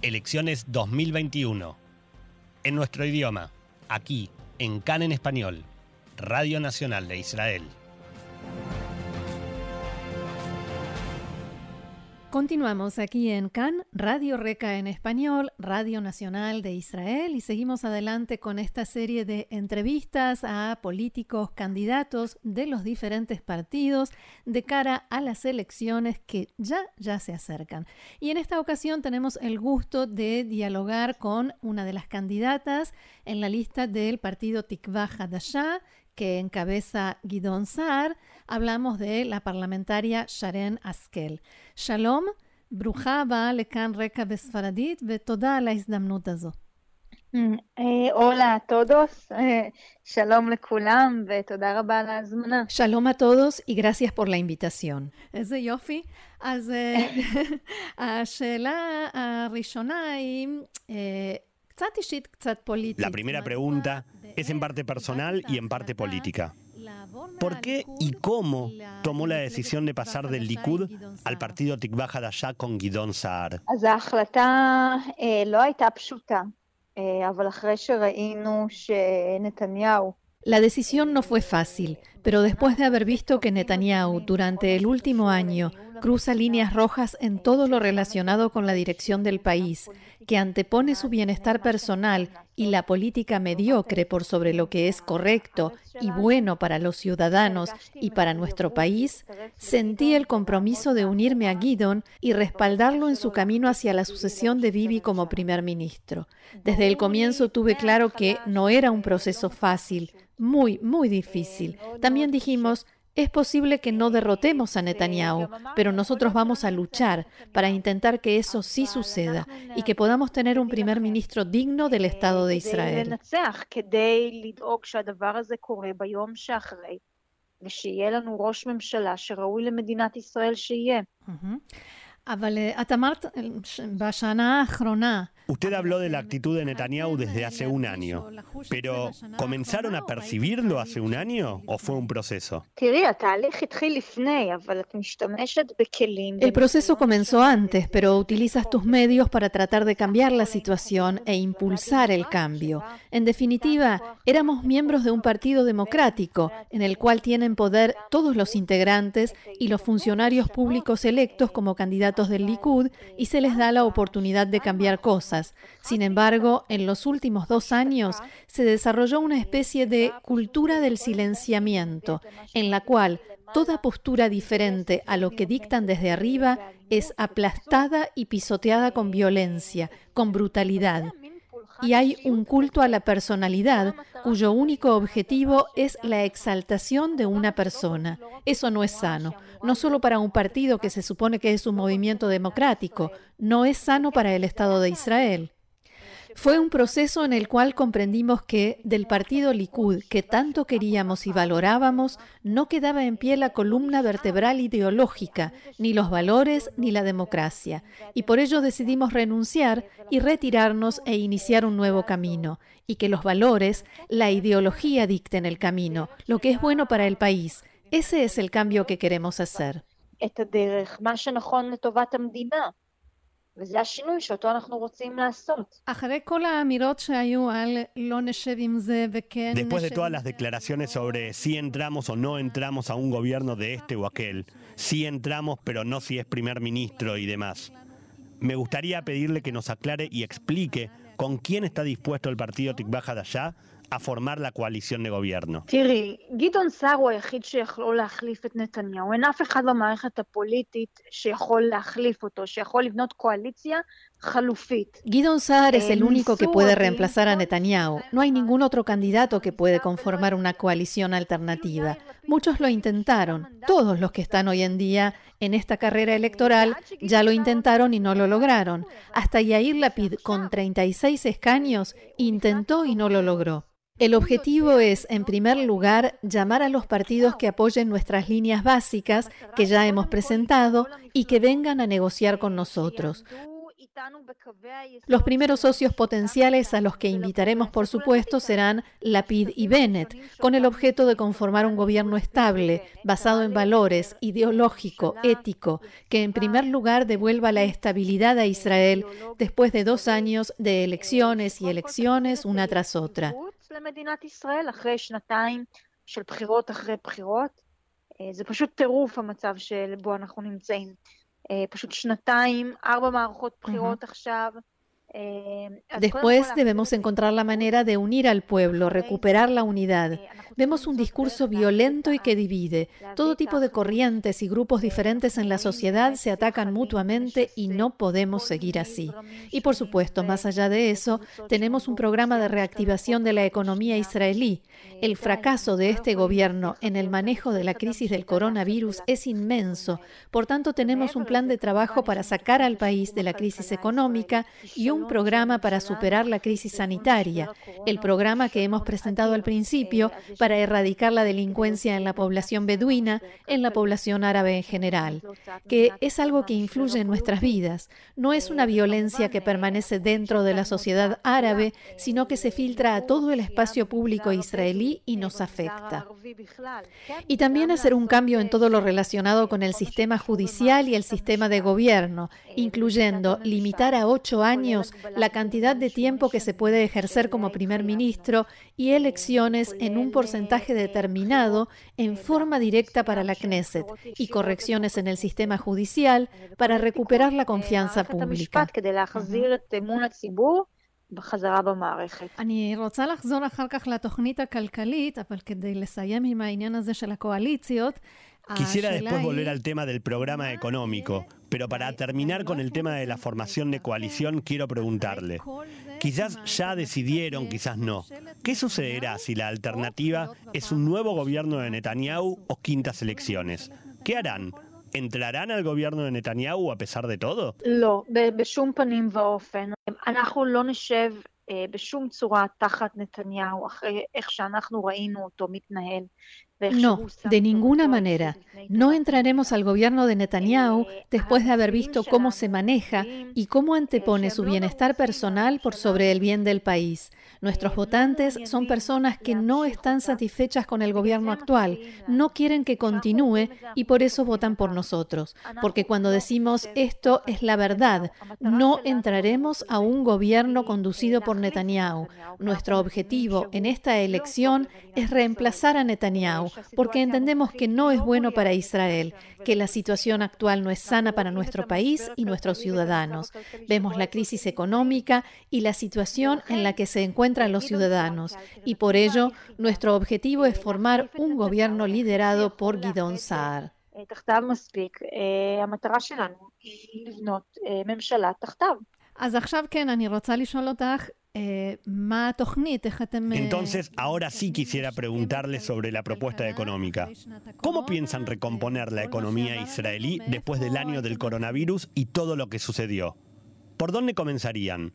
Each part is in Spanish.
Elecciones 2021. En nuestro idioma, aquí, en CAN en español, Radio Nacional de Israel. Continuamos aquí en CAN, Radio Reca en español, Radio Nacional de Israel, y seguimos adelante con esta serie de entrevistas a políticos candidatos de los diferentes partidos de cara a las elecciones que ya, ya se acercan. Y en esta ocasión tenemos el gusto de dialogar con una de las candidatas en la lista del partido Tikva Hadashah, que encabeza Guidón Saar, hablamos de la parlamentaria Sharen Askel. Shalom, ברוכה הבאה לכאן רקע בספרדית, ותודה על ההזדמנות הזו. הולה todos, שלום לכולם, ותודה רבה על ההזמנה. שלום a todos y gracias por la invitación. איזה יופי. אז השאלה הראשונה היא קצת אישית, קצת פוליטית. La primera pregunta es en parte personal y en parte política. ¿Por qué y cómo tomó la decisión de pasar del Likud al partido Tikva Hadashah con Guidón Saar? La decisión no fue fácil, pero después de haber visto que Netanyahu durante el último año cruza líneas rojas en todo lo relacionado con la dirección del país, que antepone su bienestar personal y la política mediocre por sobre lo que es correcto y bueno para los ciudadanos y para nuestro país, sentí el compromiso de unirme a Guidon y respaldarlo en su camino hacia la sucesión de Bibi como primer ministro. Desde el comienzo tuve claro que no era un proceso fácil, muy, muy difícil. También dijimos, es posible que no derrotemos a Netanyahu, pero nosotros vamos a luchar para intentar que eso sí suceda y que podamos tener un primer ministro digno del Estado de Israel. ושיהיה לנו ראש ממשלה שראוי למדינת ישראל שיהיה. אבל את אמרת בשנה האחרונה Usted habló de la actitud de Netanyahu desde hace un año, pero ¿comenzaron a percibirlo hace un año o fue un proceso? El proceso comenzó antes, pero utilizas tus medios para tratar de cambiar la situación e impulsar el cambio. En definitiva, éramos miembros de un partido democrático en el cual tienen poder todos los integrantes y los funcionarios públicos electos como candidatos del Likud y se les da la oportunidad de cambiar cosas sin embargo, en los últimos dos años se desarrolló una especie de cultura del silenciamiento, en la cual toda postura diferente a lo que dictan desde arriba es aplastada y pisoteada con violencia, con brutalidad. Y hay un culto a la personalidad cuyo único objetivo es la exaltación de una persona. Eso no es sano, no solo para un partido que se supone que es un movimiento democrático, no es sano para el Estado de Israel. Fue un proceso en el cual comprendimos que del partido Likud, que tanto queríamos y valorábamos, no quedaba en pie la columna vertebral ideológica, ni los valores, ni la democracia. Y por ello decidimos renunciar y retirarnos e iniciar un nuevo camino, y que los valores, la ideología dicten el camino, lo que es bueno para el país. Ese es el cambio que queremos hacer. Después de todas las declaraciones sobre si entramos o no entramos a un gobierno de este o aquel, si entramos pero no si es primer ministro y demás, me gustaría pedirle que nos aclare y explique con quién está dispuesto el partido Tikbaja de allá a formar la coalición de gobierno. גדעון סער הוא היחיד שיכול להחליף את נתניהו. אין אף אחד במערכת הפוליטית שיכול להחליף אותו, שיכול לבנות קואליציה חלופית. Guidon Saar es el único que puede reemplazar a Netanyahu. No hay ningún otro candidato que puede conformar una coalición alternativa. Muchos lo intentaron. Todos los que están hoy en día en esta carrera electoral ya lo intentaron y no lo lograron. Hasta Yair Lapid, con 36 escaños, intentó y no lo logró. El objetivo es, en primer lugar, llamar a los partidos que apoyen nuestras líneas básicas que ya hemos presentado y que vengan a negociar con nosotros. Los primeros socios potenciales a los que invitaremos, por supuesto, serán Lapid y Bennett, con el objeto de conformar un gobierno estable, basado en valores, ideológico, ético, que en primer lugar devuelva la estabilidad a Israel después de dos años de elecciones y elecciones una tras otra. למדינת ישראל אחרי שנתיים של בחירות אחרי בחירות. אה, זה פשוט טירוף המצב שבו אנחנו נמצאים. אה, פשוט שנתיים, ארבע מערכות בחירות mm-hmm. עכשיו. Después debemos encontrar la manera de unir al pueblo, recuperar la unidad. Eh, Vemos un discurso violento y que divide. Todo tipo de corrientes y grupos diferentes en la sociedad se atacan mutuamente y no podemos seguir así. Y por supuesto, más allá de eso, tenemos un programa de reactivación de la economía israelí. El fracaso de este gobierno en el manejo de la crisis del coronavirus es inmenso. Por tanto, tenemos un plan de trabajo para sacar al país de la crisis económica y un un programa para superar la crisis sanitaria, el programa que hemos presentado al principio para erradicar la delincuencia en la población beduina, en la población árabe en general, que es algo que influye en nuestras vidas. No es una violencia que permanece dentro de la sociedad árabe, sino que se filtra a todo el espacio público israelí y nos afecta. Y también hacer un cambio en todo lo relacionado con el sistema judicial y el sistema de gobierno, incluyendo limitar a ocho años la cantidad de tiempo que se puede ejercer como primer ministro y elecciones en un porcentaje determinado en forma directa para la Knesset y correcciones en el sistema judicial para recuperar la confianza pública. Quisiera después volver al tema del programa económico, pero para terminar con el tema de la formación de coalición, quiero preguntarle, quizás ya decidieron, quizás no, ¿qué sucederá si la alternativa es un nuevo gobierno de Netanyahu o quintas elecciones? ¿Qué harán? ¿Entrarán al gobierno de Netanyahu a pesar de todo? No, de ninguna manera. No entraremos al gobierno de Netanyahu después de haber visto cómo se maneja y cómo antepone su bienestar personal por sobre el bien del país. Nuestros votantes son personas que no están satisfechas con el gobierno actual, no quieren que continúe y por eso votan por nosotros. Porque cuando decimos esto es la verdad, no entraremos a un gobierno conducido por Netanyahu. Nuestro objetivo en esta elección es reemplazar a Netanyahu porque entendemos que no es bueno para Israel, que la situación actual no es sana para nuestro país y nuestros ciudadanos. Vemos la crisis económica y la situación en la que se encuentran los ciudadanos, y por ello nuestro objetivo es formar un gobierno liderado por Guidón Saar. Eh, Entonces, ahora sí quisiera preguntarle sobre la propuesta económica. ¿Cómo piensan recomponer la economía israelí después del año del coronavirus y todo lo que sucedió? ¿Por dónde comenzarían?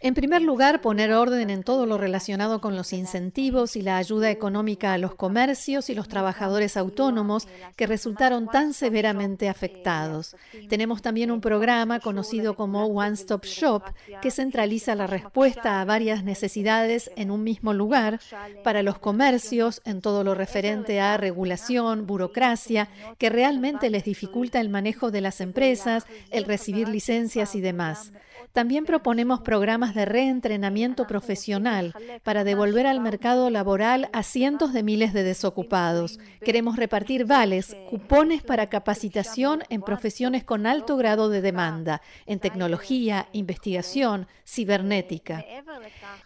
En primer lugar, poner orden en todo lo relacionado con los incentivos y la ayuda económica a los comercios y los trabajadores autónomos que resultaron tan severamente afectados. Tenemos también un programa conocido como One Stop Shop que centraliza la respuesta a varias necesidades en un mismo lugar para los comercios en todo lo referente a regulación, burocracia, que realmente les dificulta el manejo de las empresas, el recibir licencias y demás. También proponemos programas de reentrenamiento profesional para devolver al mercado laboral a cientos de miles de desocupados. Queremos repartir vales, cupones para capacitación en profesiones con alto grado de demanda, en tecnología, investigación, cibernética.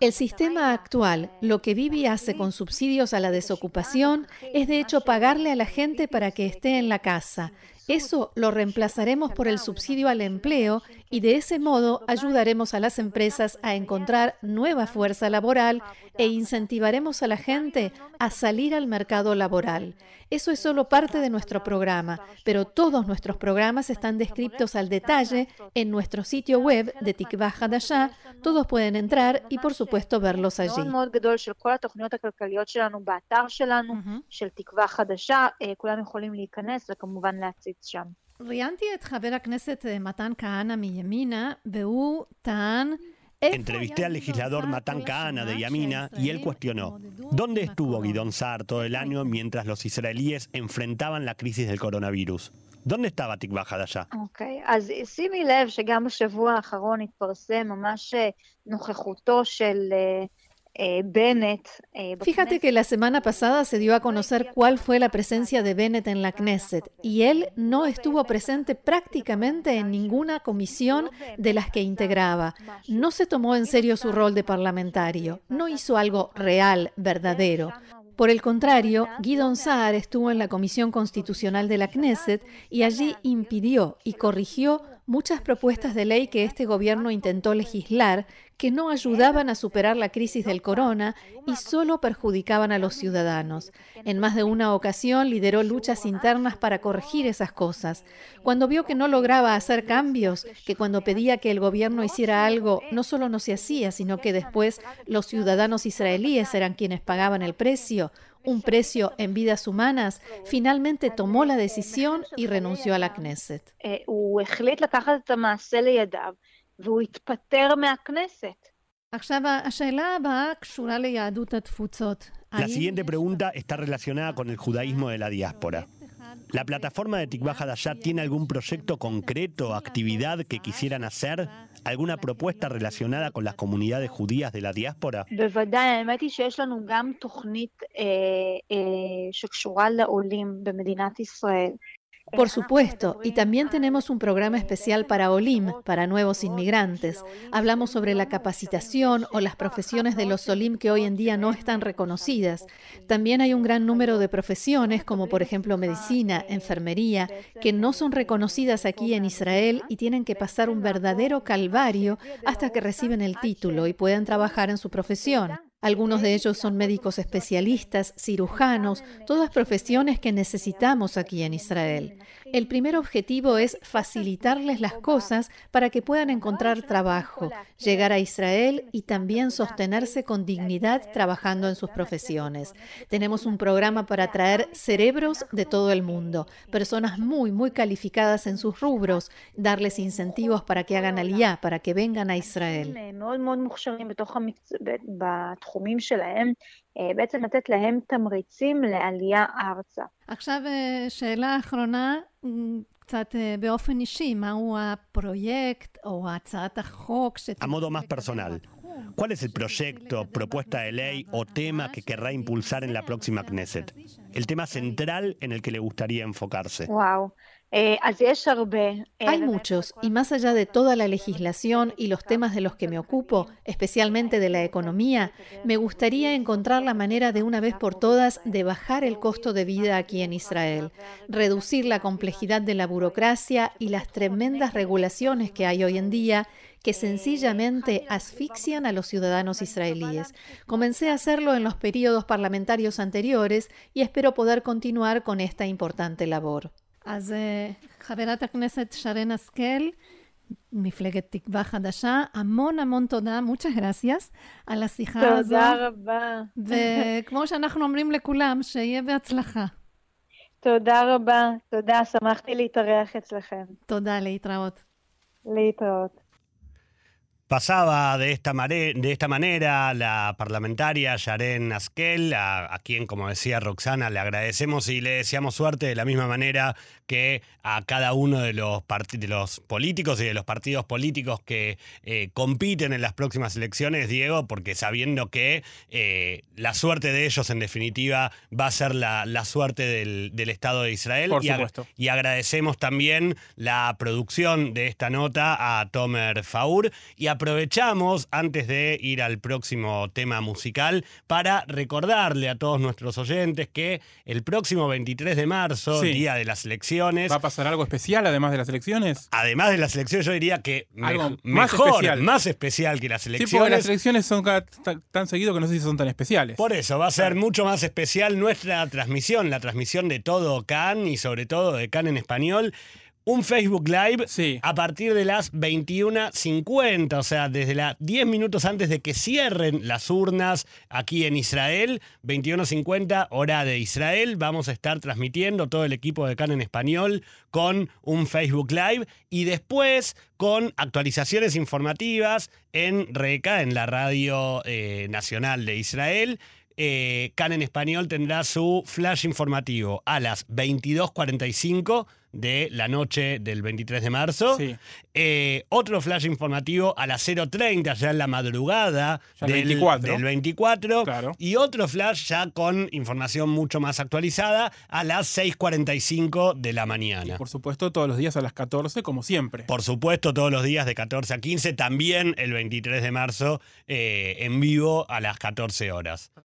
El sistema actual, lo que Vivi hace con subsidios a la desocupación, es de hecho pagarle a la gente para que esté en la casa. Eso lo reemplazaremos por el subsidio al empleo y de ese modo ayudaremos a las empresas a encontrar nueva fuerza laboral e incentivaremos a la gente a salir al mercado laboral. Eso es solo parte de nuestro programa, pero todos nuestros programas están descritos al detalle en nuestro sitio web de Tikva Hadashah. Todos pueden entrar y por supuesto verlos allí. Entrevisté al legislador Matan Kahana de Yamina y él cuestionó, ¿dónde estuvo Guidón Saar todo el año mientras los israelíes enfrentaban la crisis del coronavirus? ¿Dónde estaba תקווה חדשה? אוקיי, אז שימי לב שגם בשבוע האחרון התפרסם ממש נוכחותו של Eh, Bennett. Eh, Fíjate que la semana pasada se dio a conocer cuál fue la presencia de Bennett en la Knesset y él no estuvo presente prácticamente en ninguna comisión de las que integraba. No se tomó en serio su rol de parlamentario, no hizo algo real, verdadero. Por el contrario, Guidon Saar estuvo en la Comisión Constitucional de la Knesset y allí impidió y corrigió muchas propuestas de ley que este gobierno intentó legislar que no ayudaban a superar la crisis del corona y solo perjudicaban a los ciudadanos. En más de una ocasión lideró luchas internas para corregir esas cosas. Cuando vio que no lograba hacer cambios, que cuando pedía que el gobierno hiciera algo no solo no se hacía, sino que después los ciudadanos israelíes eran quienes pagaban el precio, un precio en vidas humanas, finalmente tomó la decisión y renunció a la Knesset. Eh, la siguiente pregunta está relacionada con el judaísmo de la diáspora. ¿La plataforma de Tikva Hadashah tiene algún proyecto concreto, actividad que quisieran hacer? ¿Alguna propuesta relacionada con las comunidades judías de la diáspora? Por supuesto, y también tenemos un programa especial para OLIM, para nuevos inmigrantes. Hablamos sobre la capacitación o las profesiones de los OLIM que hoy en día no están reconocidas. También hay un gran número de profesiones, como por ejemplo medicina, enfermería, que no son reconocidas aquí en Israel y tienen que pasar un verdadero calvario hasta que reciben el título y puedan trabajar en su profesión. Algunos de ellos son médicos especialistas, cirujanos, todas profesiones que necesitamos aquí en Israel. El primer objetivo es facilitarles las cosas para que puedan encontrar trabajo, llegar a Israel y también sostenerse con dignidad trabajando en sus profesiones. Tenemos un programa para traer cerebros de todo el mundo, personas muy, muy calificadas en sus rubros, darles incentivos para que hagan aliyah, para que vengan a Israel. בעצם לתת להם תמריצים לעלייה ארצה. עכשיו שאלה אחרונה, קצת באופן אישי, מהו הפרויקט או הצעת החוק A modo más personal. ¿Cuál es el proyecto, propuesta de ley o tema que querrá impulsar en la próxima Knesset? El tema central en el que le gustaría enfocarse. Wow. Eh, eh, Hay muchos, y más allá de toda la legislación y los temas de los que me ocupo, especialmente de la economía, me gustaría encontrar la manera de una vez por todas de bajar el costo de vida aquí en Israel, reducir la complejidad de la burocracia y las tremendas regulaciones que hay hoy en día que sencillamente asfixian a los ciudadanos israelíes. Comencé a hacerlo en los periodos parlamentarios anteriores y espero poder continuar con esta importante labor. אז חברת הכנסת שרן השכל, מפלגת תקווה חדשה, המון המון תודה, מוצ'ה גרסיאס, על השיחה תודה הזו. תודה רבה. וכמו שאנחנו אומרים לכולם, שיהיה בהצלחה. תודה רבה, תודה, שמחתי להתארח אצלכם. תודה, להתראות. להתראות. Pasaba de esta, de esta manera la parlamentaria Yaren Askel, a, quien, como decía Roxana, le agradecemos y le deseamos suerte de la misma manera que a cada uno de los, de los políticos y de los partidos políticos que eh, compiten en las próximas elecciones, Diego, porque sabiendo que eh, la suerte de ellos, en definitiva, va a ser la, suerte del, Estado de Israel. Por y, supuesto. y agradecemos también la producción de esta nota a Tomer Faur y a aprovechamos, antes de ir al próximo tema musical, para recordarle a todos nuestros oyentes que el próximo 23 de marzo, día de las elecciones. ¿Va a pasar algo especial además de las elecciones? Además de las elecciones, yo diría que algo más mejor, especial. más especial que las elecciones. Sí, porque las elecciones son tan seguido que no sé si son tan especiales. Por eso, va a ser mucho más especial nuestra transmisión, la transmisión de todo CAN y sobre todo de CAN en español un Facebook Live a partir de las 21.50, o sea, desde las 10 minutos antes de que cierren las urnas aquí en Israel, 21.50 hora de Israel, vamos a estar transmitiendo todo el equipo de CAN en español con un Facebook Live y después con actualizaciones informativas en RECA, en la radio eh, nacional de Israel. Eh, CAN en español tendrá su flash informativo a las 22.45 de la noche del 23 de marzo. Eh, otro flash informativo a las 0.30, ya en la madrugada del, 24. Y otro flash ya con información mucho más actualizada a las 6.45 de la mañana. por supuesto, todos los días a las 14, como siempre. Por supuesto, todos los días de 14 a 15, también el 23 de marzo eh, en vivo a las 14 horas.